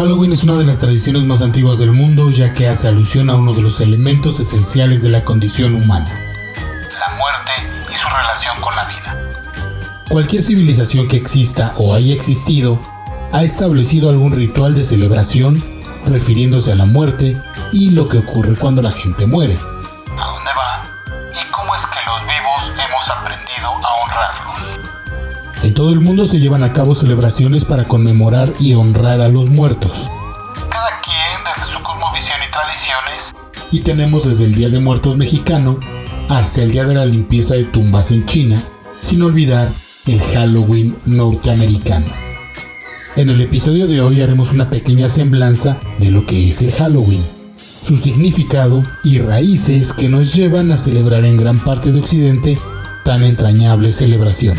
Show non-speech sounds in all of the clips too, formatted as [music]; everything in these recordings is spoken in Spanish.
Halloween es una de las tradiciones más antiguas del mundo ya que hace alusión a uno de los elementos esenciales de la condición humana, la muerte y su relación con la vida. Cualquier civilización que exista o haya existido ha establecido algún ritual de celebración refiriéndose a la muerte y lo que ocurre cuando la gente muere, todo el mundo se llevan a cabo celebraciones para conmemorar y honrar a los muertos. Cada quien desde su cosmovisión y tradiciones. Y tenemos desde el Día de Muertos mexicano hasta el Día de la Limpieza de Tumbas en China, sin olvidar el Halloween norteamericano. En el episodio de hoy haremos una pequeña semblanza de lo que es el Halloween, su significado y raíces que nos llevan a celebrar en gran parte de Occidente tan entrañable celebración.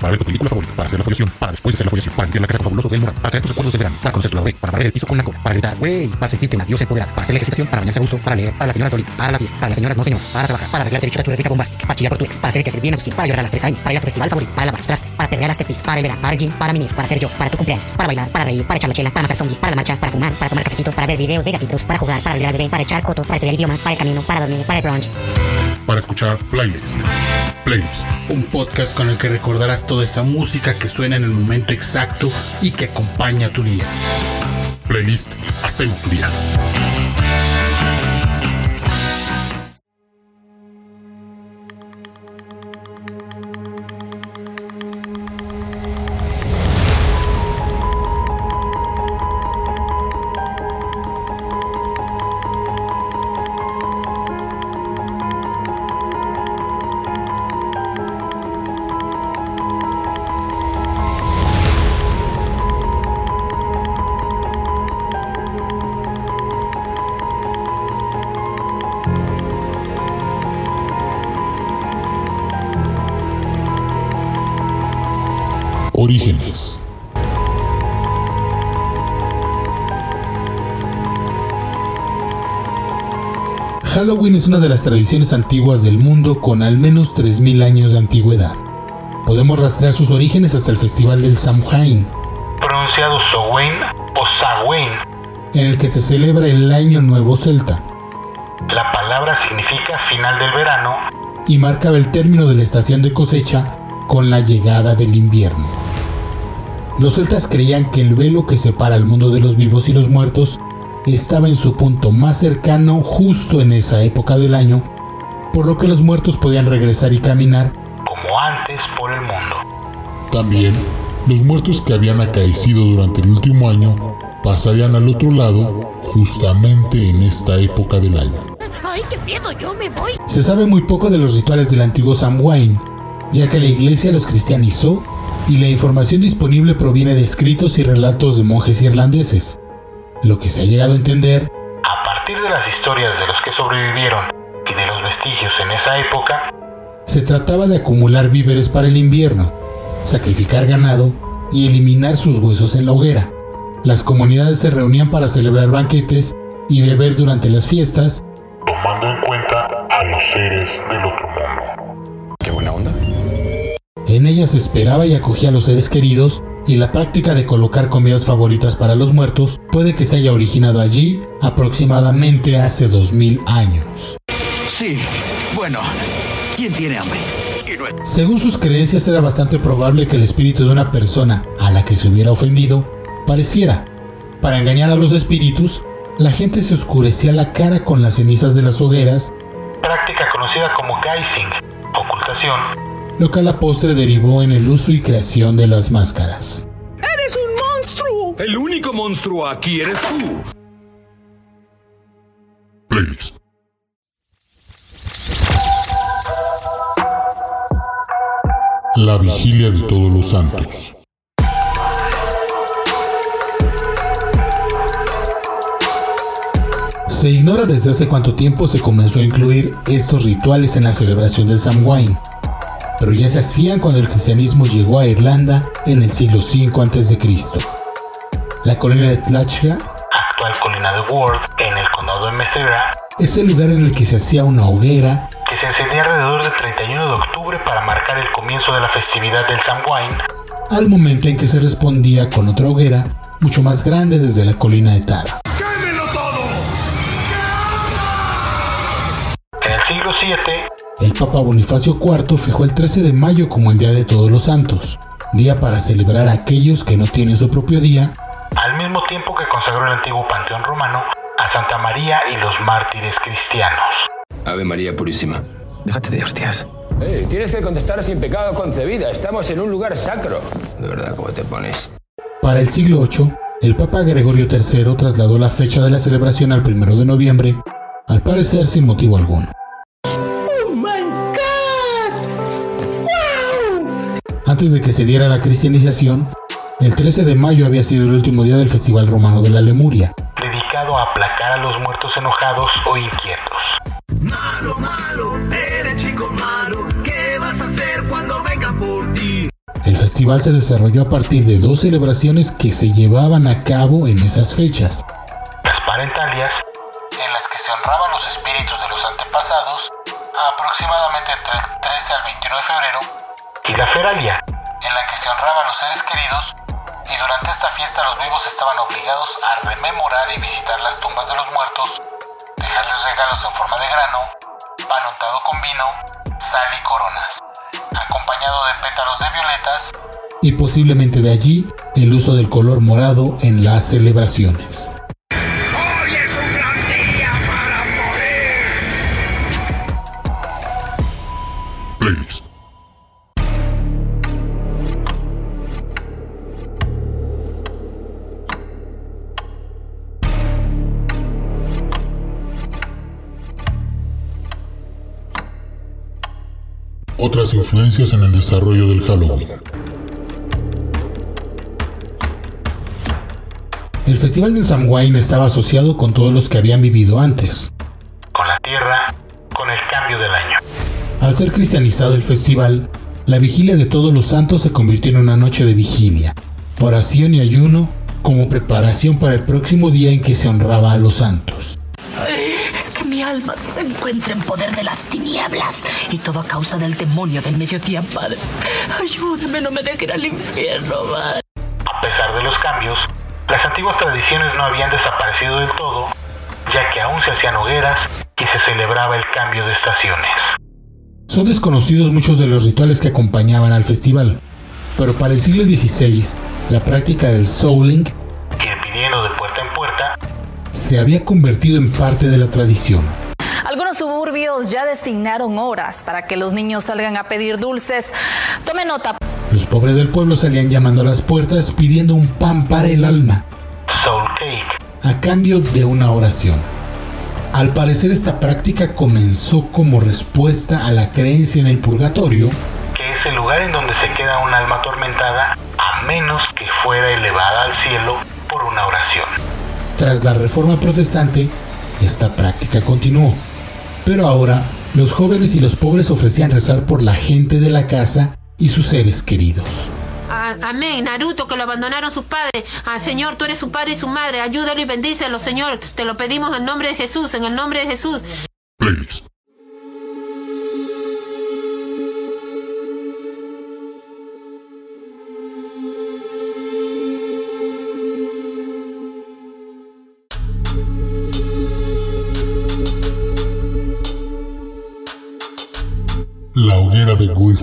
para ver tu película favorita, para hacer la follación, para después de hacer la follación, para limpiar la casa fabuloso del morado, para crear tus recuerdos de verano, para conocer tu lado para barrer el piso con la cola, para gritar, wey, para sentirte una diosa empoderada, para hacer la ejercitación, para bañarse a gusto, para leer, para las señoras solitas, para la fiesta, para las señoras no señor, para trabajar, para arreglarte bichota tu rica bombástica, para chillar por tu ex, para hacer que bien Agustín, para llorar a las tres años, para ir a tu festival favorito, para lavar los trastes, para perrear las tepis, para el verano, para el gym, para mimir, para ser yo, para tu cumpleaños, para bailar, para reír, para echar la chela, para matar zombies, para la marcha, para fumar, para tomar cafecito, para ver videos de gatitos, para jugar, para olvidar bebé, para echar coto, para estudiar idiomas, para el camino, para dormir, para el brunch para escuchar Playlist. Playlist. Un podcast con el que recordarás toda esa música que suena en el momento exacto y que acompaña tu día. Playlist. Hacemos tu día. Halloween es una de las tradiciones antiguas del mundo con al menos 3.000 años de antigüedad. Podemos rastrear sus orígenes hasta el festival del Samhain, pronunciado Samhain o Samhain, en el que se celebra el Año Nuevo Celta. La palabra significa final del verano y marcaba el término de la estación de cosecha con la llegada del invierno. Los celtas creían que el velo que separa el mundo de los vivos y los muertos estaba en su punto más cercano justo en esa época del año, por lo que los muertos podían regresar y caminar como antes por el mundo. También, los muertos que habían acaecido durante el último año pasarían al otro lado justamente en esta época del año. ¡Ay, qué miedo! ¡Yo me voy! Se sabe muy poco de los rituales del antiguo Samhain, ya que la iglesia los cristianizó y la información disponible proviene de escritos y relatos de monjes irlandeses. Lo que se ha llegado a entender, a partir de las historias de los que sobrevivieron y de los vestigios en esa época, se trataba de acumular víveres para el invierno, sacrificar ganado y eliminar sus huesos en la hoguera. Las comunidades se reunían para celebrar banquetes y beber durante las fiestas, tomando en cuenta a los seres del otro mundo. Qué buena onda. En ellas esperaba y acogía a los seres queridos y la práctica de colocar comidas favoritas para los muertos puede que se haya originado allí aproximadamente hace 2000 años. Sí, bueno, ¿quién tiene hambre? Según sus creencias era bastante probable que el espíritu de una persona a la que se hubiera ofendido pareciera. Para engañar a los espíritus, la gente se oscurecía la cara con las cenizas de las hogueras, práctica conocida como guising, ocultación, lo que a la postre derivó en el uso y creación de las máscaras. ¡Eres un monstruo! El único monstruo aquí eres tú. Playlist. La vigilia de todos los santos. Se ignora desde hace cuánto tiempo se comenzó a incluir estos rituales en la celebración del Samhain, pero ya se hacían cuando el cristianismo llegó a Irlanda en el siglo V a.C. La colina de Tlachga, actual colina de Ward, en el condado de Methera, es el lugar en el que se hacía una hoguera que se encendía alrededor del 31 de octubre para marcar el comienzo de la festividad del Samhain, al momento en que se respondía con otra hoguera mucho más grande desde la colina de Tara. En el siglo VII, El Papa Bonifacio IV fijó el 13 de mayo como el Día de Todos los Santos, día para celebrar a aquellos que no tienen su propio día, al mismo tiempo que consagró el antiguo panteón romano a Santa María y los mártires cristianos. Ave María Purísima. Déjate de hostias. Eh, tienes que contestar sin pecado concebida. Estamos en un lugar sacro. De verdad, ¿cómo te pones? Para el siglo VIII, el Papa Gregorio III trasladó la fecha de la celebración al 1 de noviembre, al parecer sin motivo alguno. Antes de que se diera la cristianización, el 13 de mayo había sido el último día del Festival Romano de la Lemuria, dedicado a aplacar a los muertos enojados o inquietos. Malo, malo, eres chico malo. ¿Qué vas a hacer cuando vengan por ti? El festival se desarrolló a partir de dos celebraciones que se llevaban a cabo en esas fechas. Las parentalias, en las que se honraban los espíritus de los antepasados, aproximadamente entre el 13 al 21 de febrero, y la feralia, en la que se honraba a los seres queridos, y durante esta fiesta los vivos estaban obligados a rememorar y visitar las tumbas de los muertos, dejarles regalos en forma de grano, pan untado con vino, sal y coronas, acompañado de pétalos de violetas, y posiblemente de allí el uso del color morado en las celebraciones. Hoy es un gran día para morir. Playlist. Otras influencias en el desarrollo del Halloween. El festival de Samhain estaba asociado con todos los que habían vivido antes. con la tierra, con el cambio del año. Al ser cristianizado el festival, la vigilia de todos los santos se convirtió en una noche de vigilia, oración y ayuno como preparación para el próximo día en que se honraba a los santos. Mi alma se encuentra en poder de las tinieblas y todo a causa del demonio del mediodía, Padre. Ayúdame, no me dejen al infierno, Padre. A pesar de los cambios, las antiguas tradiciones no habían desaparecido del todo, ya que aún se hacían hogueras y se celebraba el cambio de estaciones. Son desconocidos muchos de los rituales que acompañaban al festival, pero para el siglo XVI, la práctica del souling Ir pidiendo de se había convertido en parte de la tradición. Algunos suburbios ya designaron horas para que los niños salgan a pedir dulces. Tome nota. Los pobres del pueblo salían llamando a las puertas pidiendo un pan para el alma, Soul Cake, a cambio de una oración. Al parecer esta práctica comenzó como respuesta a la creencia en el purgatorio, que es el lugar en donde se queda un alma atormentada a menos que fuera elevada al cielo por una oración. Tras la reforma protestante, esta práctica continuó. Pero ahora, los jóvenes y los pobres ofrecían rezar por la gente de la casa y sus seres queridos. A- Amén, Naruto, que lo abandonaron sus padres. Ah, Señor, tú eres su padre y su madre. Ayúdalo y bendícelo, Señor. Te lo pedimos en nombre de Jesús, en el nombre de Jesús. Playlist.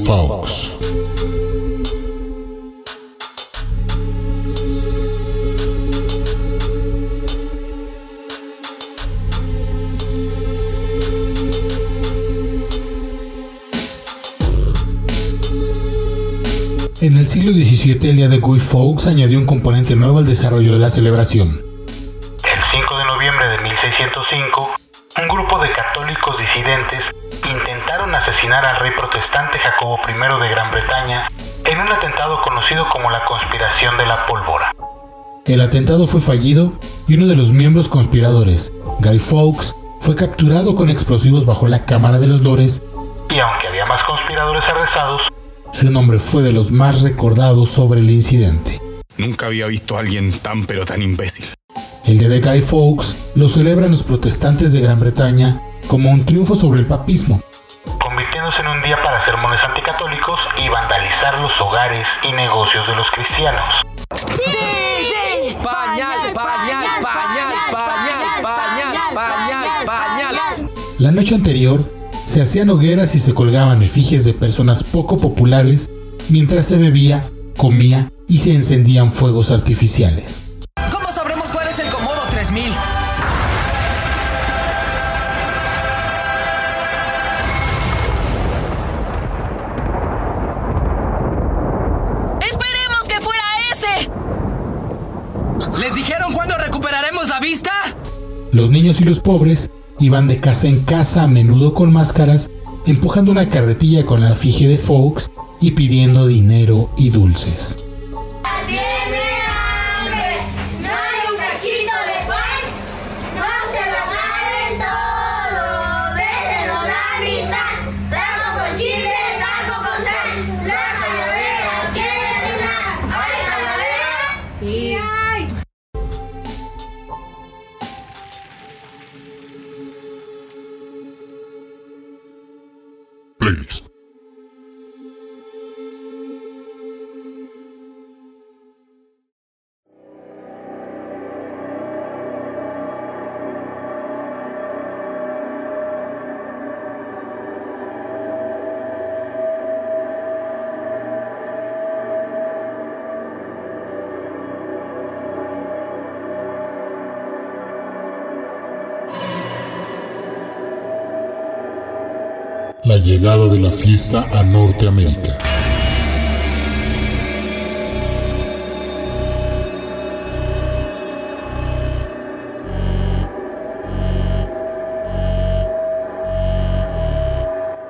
Fawkes. En el siglo XVII, el día de Guy Fawkes añadió un componente nuevo al desarrollo de la celebración. El atentado fue fallido y uno de los miembros conspiradores, Guy Fawkes fue capturado con explosivos bajo la Cámara de los Lores y aunque había más conspiradores arrestados, su nombre fue de los más recordados sobre el incidente. Nunca había visto a alguien tan pero tan imbécil. El día de Guy Fawkes lo celebran los protestantes de Gran Bretaña como un triunfo sobre el papismo, convirtiéndose en un día para sermones anticatólicos y vandalizar los hogares y negocios de los cristianos. La noche anterior, se hacían hogueras y se colgaban efigies de personas poco populares mientras se bebía, comía y se encendían fuegos artificiales. ¿Cómo sabremos cuál es el Comodo 3000? ¡Esperemos que fuera ese! ¿Les dijeron cuándo recuperaremos la vista? Los niños y los pobres iban de casa en casa a menudo con máscaras, empujando una carretilla con la efigie de Fox y pidiendo dinero y dulces. La llegada de la fiesta a Norteamérica.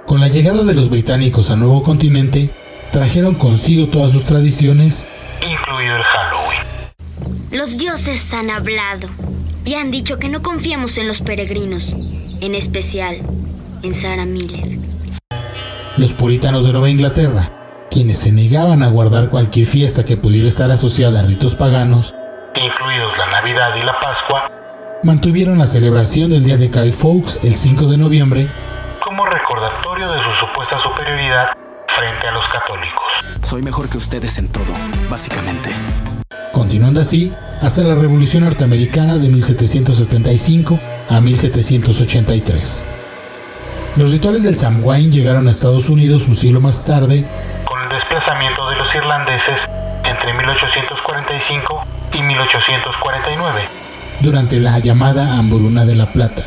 Con la llegada de los británicos al nuevo continente, trajeron consigo todas sus tradiciones, incluido el Halloween. Los dioses han hablado y han dicho que no confiemos en los peregrinos, en especial en Sarah Miller. Los puritanos de Nueva Inglaterra, quienes se negaban a guardar cualquier fiesta que pudiera estar asociada a ritos paganos, incluidos la Navidad y la Pascua, mantuvieron la celebración del Día de Guy Fawkes el 5 de noviembre como recordatorio de su supuesta superioridad frente a los católicos. Soy mejor que ustedes en todo, básicamente. Continuando así hasta la Revolución Norteamericana de 1775 a 1783. Los rituales del Samhain llegaron a Estados Unidos un siglo más tarde, con el desplazamiento de los irlandeses entre 1845 y 1849, durante la llamada Hambruna de la Plata.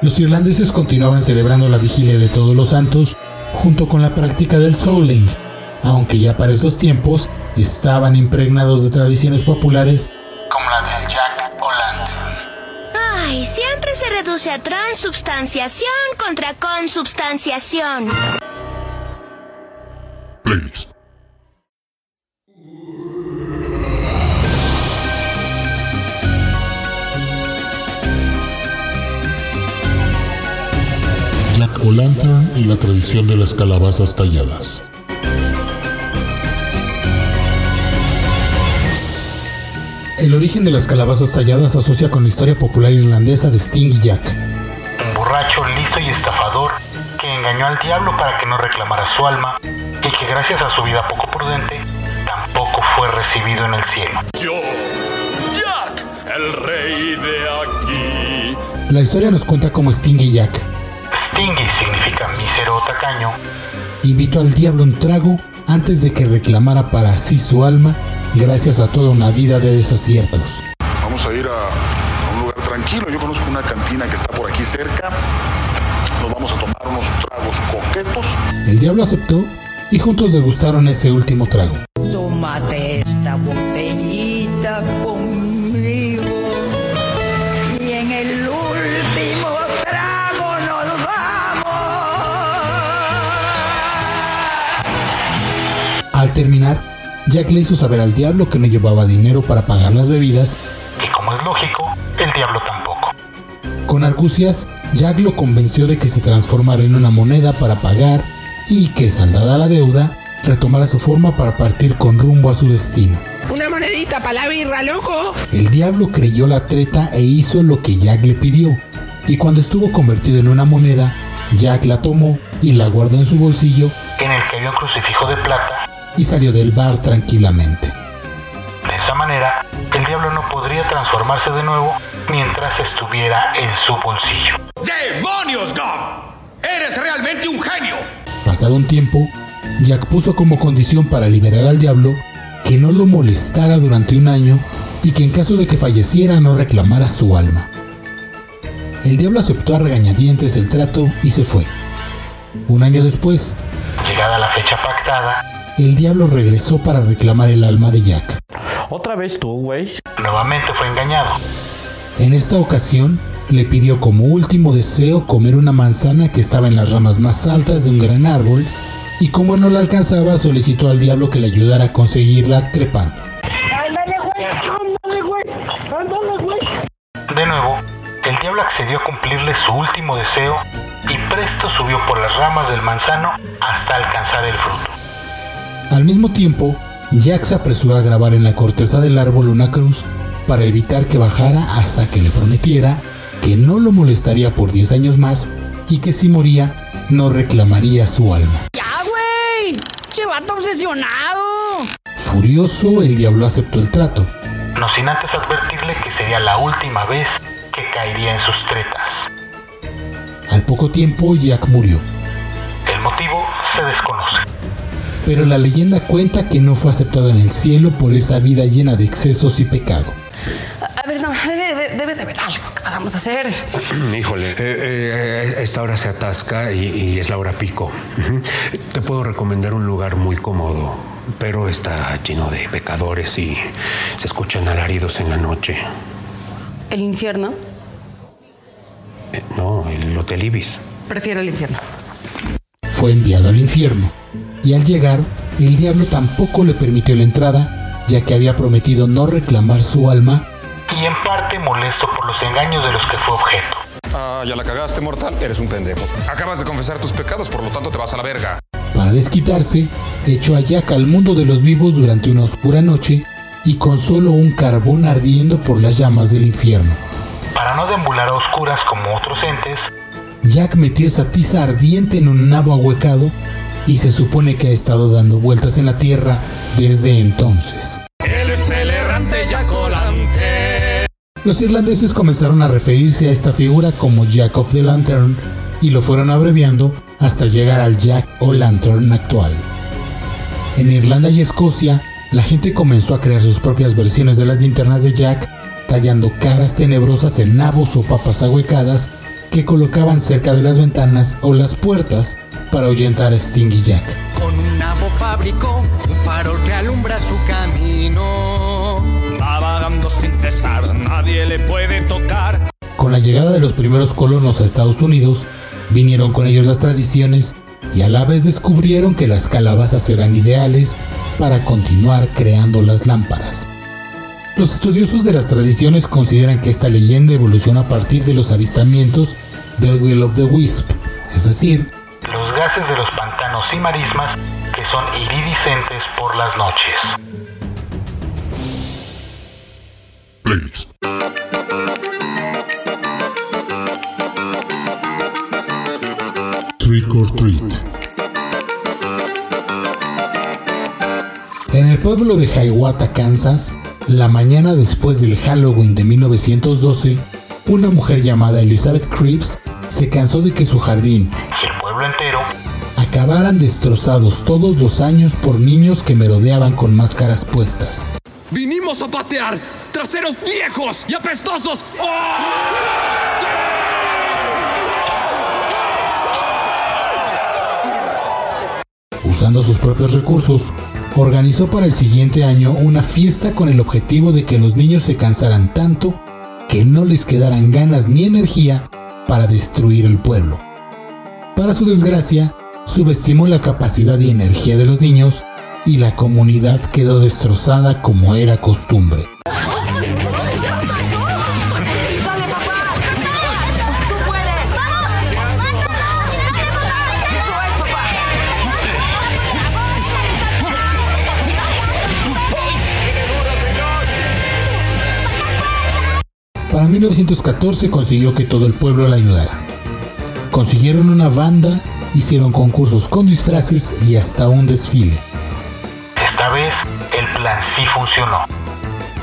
Los irlandeses continuaban celebrando la vigilia de todos los santos junto con la práctica del souling, aunque ya para esos tiempos estaban impregnados de tradiciones populares como la del. Ay, siempre se reduce a transubstanciación contra consubstanciación. Playlist. Jack o Lantern y la tradición de las calabazas talladas. El origen de las calabazas talladas se asocia con la historia popular irlandesa de Sting y Jack. Un borracho listo y estafador que engañó al diablo para que no reclamara su alma y que gracias a su vida poco prudente tampoco fue recibido en el cielo. Yo, Jack, el rey de aquí. La historia nos cuenta cómo Sting y Jack. Stingy significa mísero o tacaño. Invitó al diablo un trago antes de que reclamara para sí su alma gracias a toda una vida de desaciertos. Vamos a ir a, un lugar tranquilo. Yo conozco una cantina que está por aquí cerca. Nos vamos a tomar unos tragos coquetos. El diablo aceptó y juntos degustaron ese último trago. Jack le hizo saber al diablo que no llevaba dinero para pagar las bebidas y como es lógico, el diablo tampoco. Con argucias, Jack lo convenció de que se transformara en una moneda para pagar y que, saldada la deuda, retomara su forma para partir con rumbo a su destino. Una monedita para la birra, loco. El diablo creyó la treta e hizo lo que Jack le pidió. Y cuando estuvo convertido en una moneda, Jack la tomó y la guardó en su bolsillo, en el que había un crucifijo de plata, y salió del bar tranquilamente. De esa manera, el diablo no podría transformarse de nuevo mientras estuviera en su bolsillo. ¡Demonios, Gum! ¡Eres realmente un genio! Pasado un tiempo, Jack puso como condición para liberar al diablo que no lo molestara durante un año y que en caso de que falleciera no reclamara su alma. El diablo aceptó a regañadientes el trato y se fue. Un año después, llegada la fecha pactada, el diablo regresó para reclamar el alma de Jack. ¿Otra vez tú, güey? Nuevamente fue engañado. En esta ocasión, le pidió como último deseo comer una manzana que estaba en las ramas más altas de un gran árbol y como no la alcanzaba solicitó al diablo que le ayudara a conseguirla trepando. De nuevo, el diablo accedió a cumplirle su último deseo y presto subió por las ramas del manzano hasta alcanzar el fruto. Al mismo tiempo, Jack se apresuró a grabar en la corteza del árbol una cruz para evitar que bajara hasta que le prometiera que no lo molestaría por 10 años más y que si moría no reclamaría su alma. ¡Ya, güey! ¡Che vato obsesionado! Furioso, el diablo aceptó el trato. No sin antes advertirle que sería la última vez que caería en sus tretas. Al poco tiempo, Jack murió. El motivo se desconoce. Pero la leyenda cuenta que no fue aceptado en el cielo por esa vida llena de excesos y pecado. A ver, no, debe, debe de haber algo que podamos hacer. [clears throat] Híjole, eh, eh, esta hora se atasca y, y, es la hora pico. Te puedo recomendar un lugar muy cómodo, pero está lleno de pecadores y se escuchan alaridos en la noche. ¿El infierno? Eh, no, el Hotel Ibis. Prefiero el infierno. Fue enviado al infierno y al llegar, el diablo tampoco le permitió la entrada, ya que había prometido no reclamar su alma y en parte molesto por los engaños de los que fue objeto. Ah, ya la cagaste, mortal. Eres un pendejo. Acabas de confesar tus pecados, por lo tanto te vas a la verga. Para desquitarse, echó a Jack al mundo de los vivos durante una oscura noche y con solo un carbón ardiendo por las llamas del infierno. Para no deambular a oscuras como otros entes, Jack metió esa tiza ardiente en un nabo ahuecado y se supone que ha estado dando vueltas en la tierra desde entonces. Él es el errante Jack O'Lantern. Los irlandeses comenzaron a referirse a esta figura como Jack of the Lantern y lo fueron abreviando hasta llegar al Jack O'Lantern actual. En Irlanda y Escocia, la gente comenzó a crear sus propias versiones de las linternas de Jack, tallando caras tenebrosas en nabos o papas ahuecadas que colocaban cerca de las ventanas o las puertas para ahuyentar a Sting y Jack. Con un nabo fabricó un farol que alumbra su camino. Va vagando sin cesar, nadie le puede tocar. Con la llegada de los primeros colonos a Estados Unidos, vinieron con ellos las tradiciones y a la vez descubrieron que las calabazas eran ideales para continuar creando las lámparas. Los estudiosos de las tradiciones consideran que esta leyenda evoluciona a partir de los avistamientos del Will of the Wisp, es decir, gases de los pantanos y marismas que son iridiscentes por las noches. Playlist. Trick or Treat. En el pueblo de Hiawatha, Kansas, la mañana después del Halloween de 1912, una mujer llamada Elizabeth Cripps se cansó de que su jardín acabaran destrozados todos los años por niños que merodeaban con máscaras puestas. Vinimos a patear traseros viejos y apestosos. Usando sus propios recursos, organizó para el siguiente año una fiesta con el objetivo de que los niños se cansaran tanto que no les quedaran ganas ni energía para destruir el pueblo. Para su desgracia, subestimó la capacidad y energía de los niños y la comunidad quedó destrozada como era costumbre. Para 1914 consiguió que todo el pueblo la ayudara. Consiguieron una banda, hicieron concursos con disfraces y hasta un desfile. Esta vez el plan sí funcionó.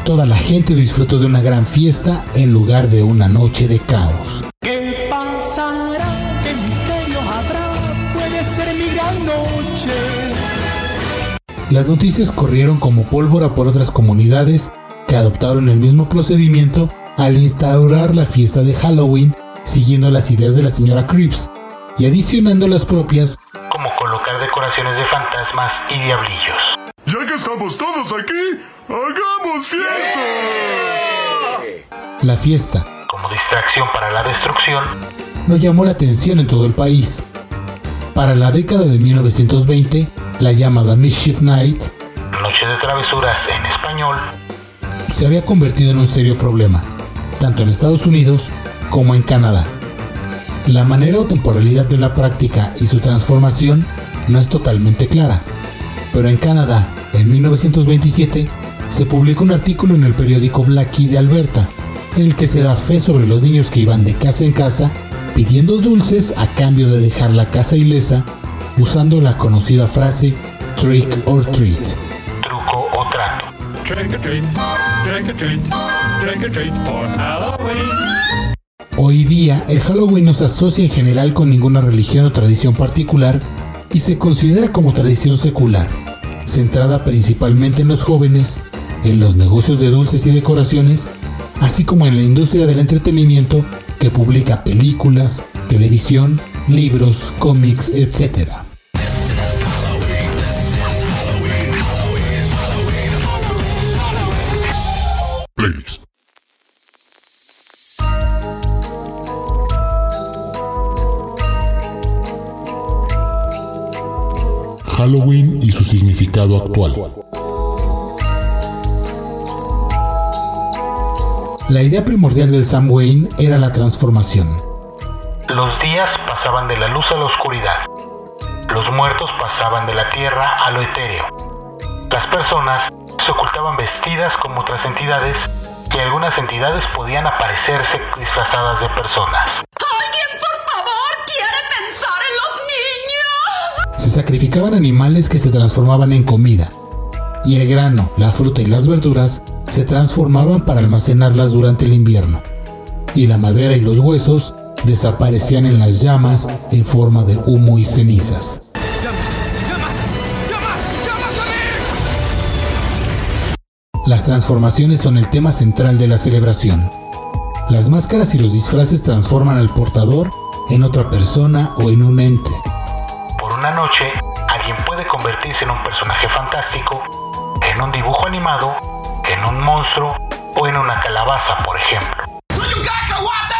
Toda la gente disfrutó de una gran fiesta en lugar de una noche de caos. ¿Qué pasará? ¿Qué misterio habrá? Puede ser mi gran noche. Las noticias corrieron como pólvora por otras comunidades que adoptaron el mismo procedimiento al instaurar la fiesta de Halloween siguiendo las ideas de la señora Cripps y adicionando las propias como colocar decoraciones de fantasmas y diablillos. Ya que estamos todos aquí, hagamos fiesta. La fiesta, como distracción para la destrucción, no llamó la atención en todo el país. Para la década de 1920, la llamada Mischief Night, Noche de Travesuras en español, se había convertido en un serio problema tanto en Estados Unidos como en Canadá. La manera o temporalidad de la práctica y su transformación no es totalmente clara, pero en Canadá, en 1927, se publicó un artículo en el periódico Blackie de Alberta, en el que se da fe sobre los niños que iban de casa en casa pidiendo dulces a cambio de dejar la casa ilesa, usando la conocida frase trick or treat. Truco o trato. Hoy día, el Halloween no se asocia en general con ninguna religión o tradición particular y se considera como tradición secular, centrada principalmente en los jóvenes, en los negocios de dulces y decoraciones, así como en la industria del entretenimiento que publica películas, televisión, libros, cómics, etc. Halloween y su significado actual. La idea primordial del Samhain era la transformación. Los días pasaban de la luz a la oscuridad. Los muertos pasaban de la tierra a lo etéreo. Las personas se ocultaban vestidas como otras entidades y algunas entidades podían aparecerse disfrazadas de personas. Sacrificaban animales que se transformaban en comida, y el grano, la fruta y las verduras se transformaban para almacenarlas durante el invierno, y la madera y los huesos desaparecían en las llamas en forma de humo y cenizas. Las transformaciones son el tema central de la celebración. Las máscaras y los disfraces transforman al portador en otra persona o en un ente. Una noche, alguien puede convertirse en un personaje fantástico, en un dibujo animado, en un monstruo o en una calabaza, por ejemplo. ¡Soy un cacahuate!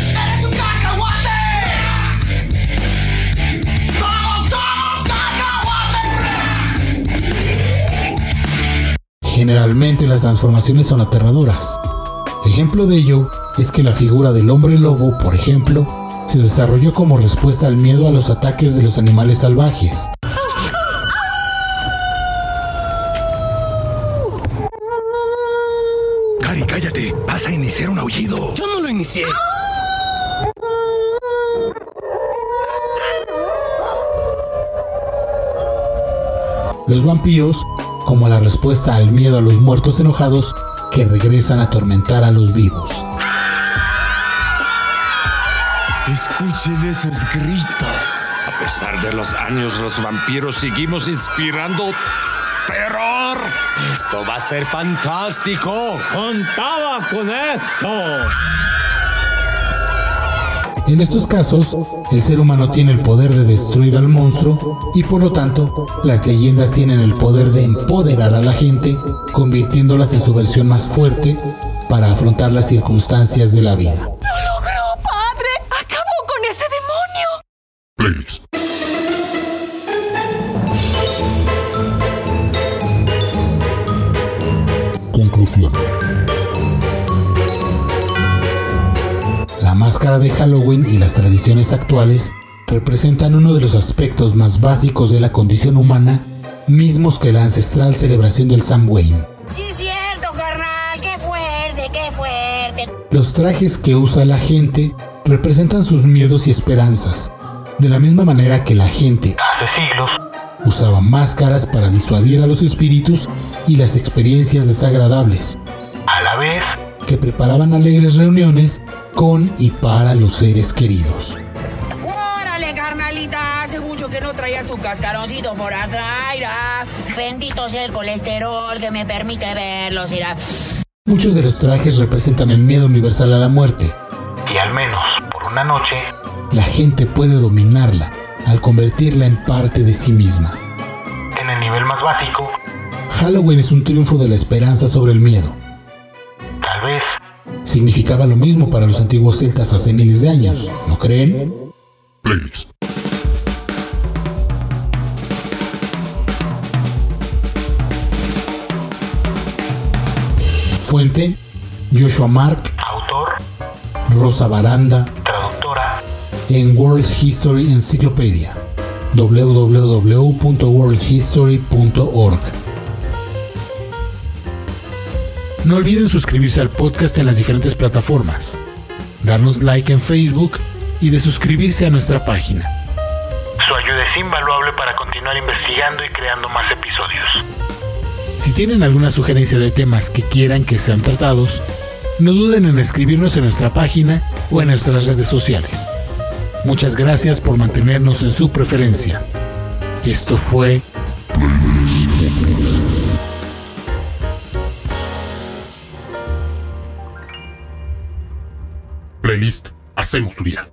¡Eres un cacahuate! ¡Todos somos cacahuates! Generalmente las transformaciones son aterradoras. Ejemplo de ello es que la figura del hombre lobo, por ejemplo, se desarrolló como respuesta al miedo a los ataques de los animales salvajes. Cari, cállate. Vas a iniciar un aullido. Yo no lo inicié. Los vampiros, como la respuesta al miedo a los muertos enojados que regresan a atormentar a los vivos. Escuchen esos gritos. A pesar de los años, los vampiros seguimos inspirando terror. Esto va a ser fantástico. Contaba con eso. En estos casos, el ser humano tiene el poder de destruir al monstruo y por lo tanto, las leyendas tienen el poder de empoderar a la gente, convirtiéndolas en su versión más fuerte para afrontar las circunstancias de la vida. Conclusión. La máscara de Halloween y las tradiciones actuales representan uno de los aspectos más básicos de la condición humana, mismos que la ancestral celebración del Samhain. Sí. Los trajes que usa la gente representan sus miedos y esperanzas, de la misma manera que la gente hace siglos usaba máscaras para disuadir a los espíritus y las experiencias desagradables, a la vez que preparaban alegres reuniones con y para los seres queridos. Órale, carnalita. Hace mucho que no traías tu cascaroncito por acá, irá. Bendito sea el colesterol que me permite verlos, irá. Muchos de los trajes representan el miedo universal a la muerte. Y al menos por una noche, la gente puede dominarla al convertirla en parte de sí misma. En el nivel más básico, Halloween es un triunfo de la esperanza sobre el miedo. Tal vez. Significaba lo mismo para los antiguos celtas hace miles de años, ¿no creen? Playlist. Fuente, Joshua Mark, autor, Rosa Baranda, en World History Encyclopedia, www.worldhistory.org. No olviden suscribirse al podcast en las diferentes plataformas, darnos like en Facebook y de suscribirse a nuestra página. Su ayuda es invaluable para continuar investigando y creando más episodios. Si tienen alguna sugerencia de temas que quieran que sean tratados, no duden en escribirnos en nuestra página o en nuestras redes sociales. Muchas gracias por mantenernos en su preferencia. Esto fue Playlist. Hacemos tu día.